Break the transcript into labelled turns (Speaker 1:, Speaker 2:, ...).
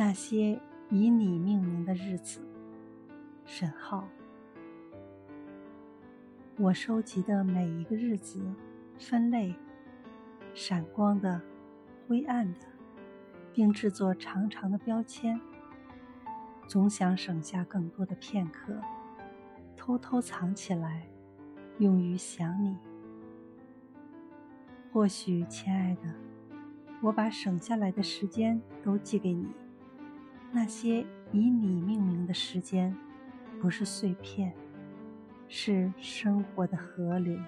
Speaker 1: 那些以你命名的日子，沈浩。我收集的每一个日子，分类，闪光的、灰暗的，并制作长长的标签。总想省下更多的片刻，偷偷藏起来，用于想你。或许，亲爱的，我把省下来的时间都寄给你。那些以你命名的时间，不是碎片，是生活的河流。